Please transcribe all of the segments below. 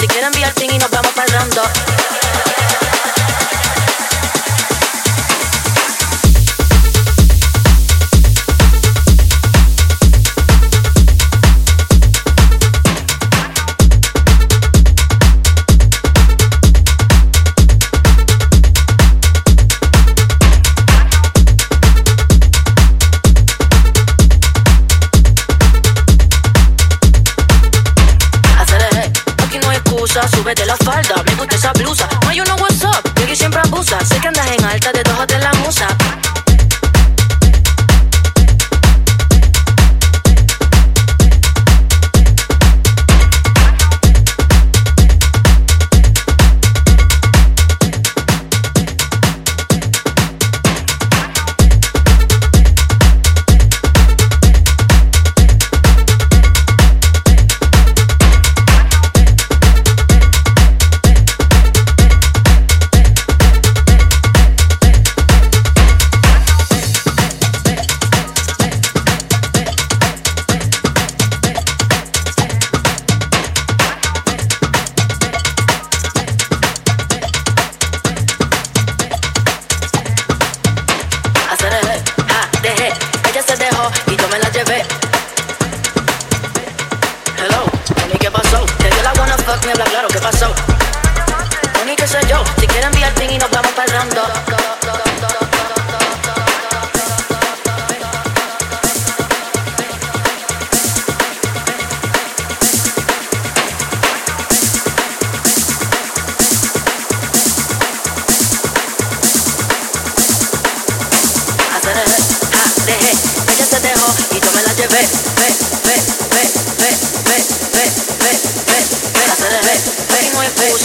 Si quieren enviar pin y nos vamos parlando. falda, me gusta esa blusa. No hay uno WhatsApp, que siempre abusa. Sé que andas en alta, de dos de la musa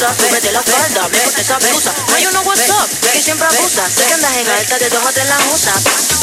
usa, súbete la falda, me gusta esa blusa. Hay uno WhatsApp, que siempre abusa, sé que andas en alta, de dos a tres la usa.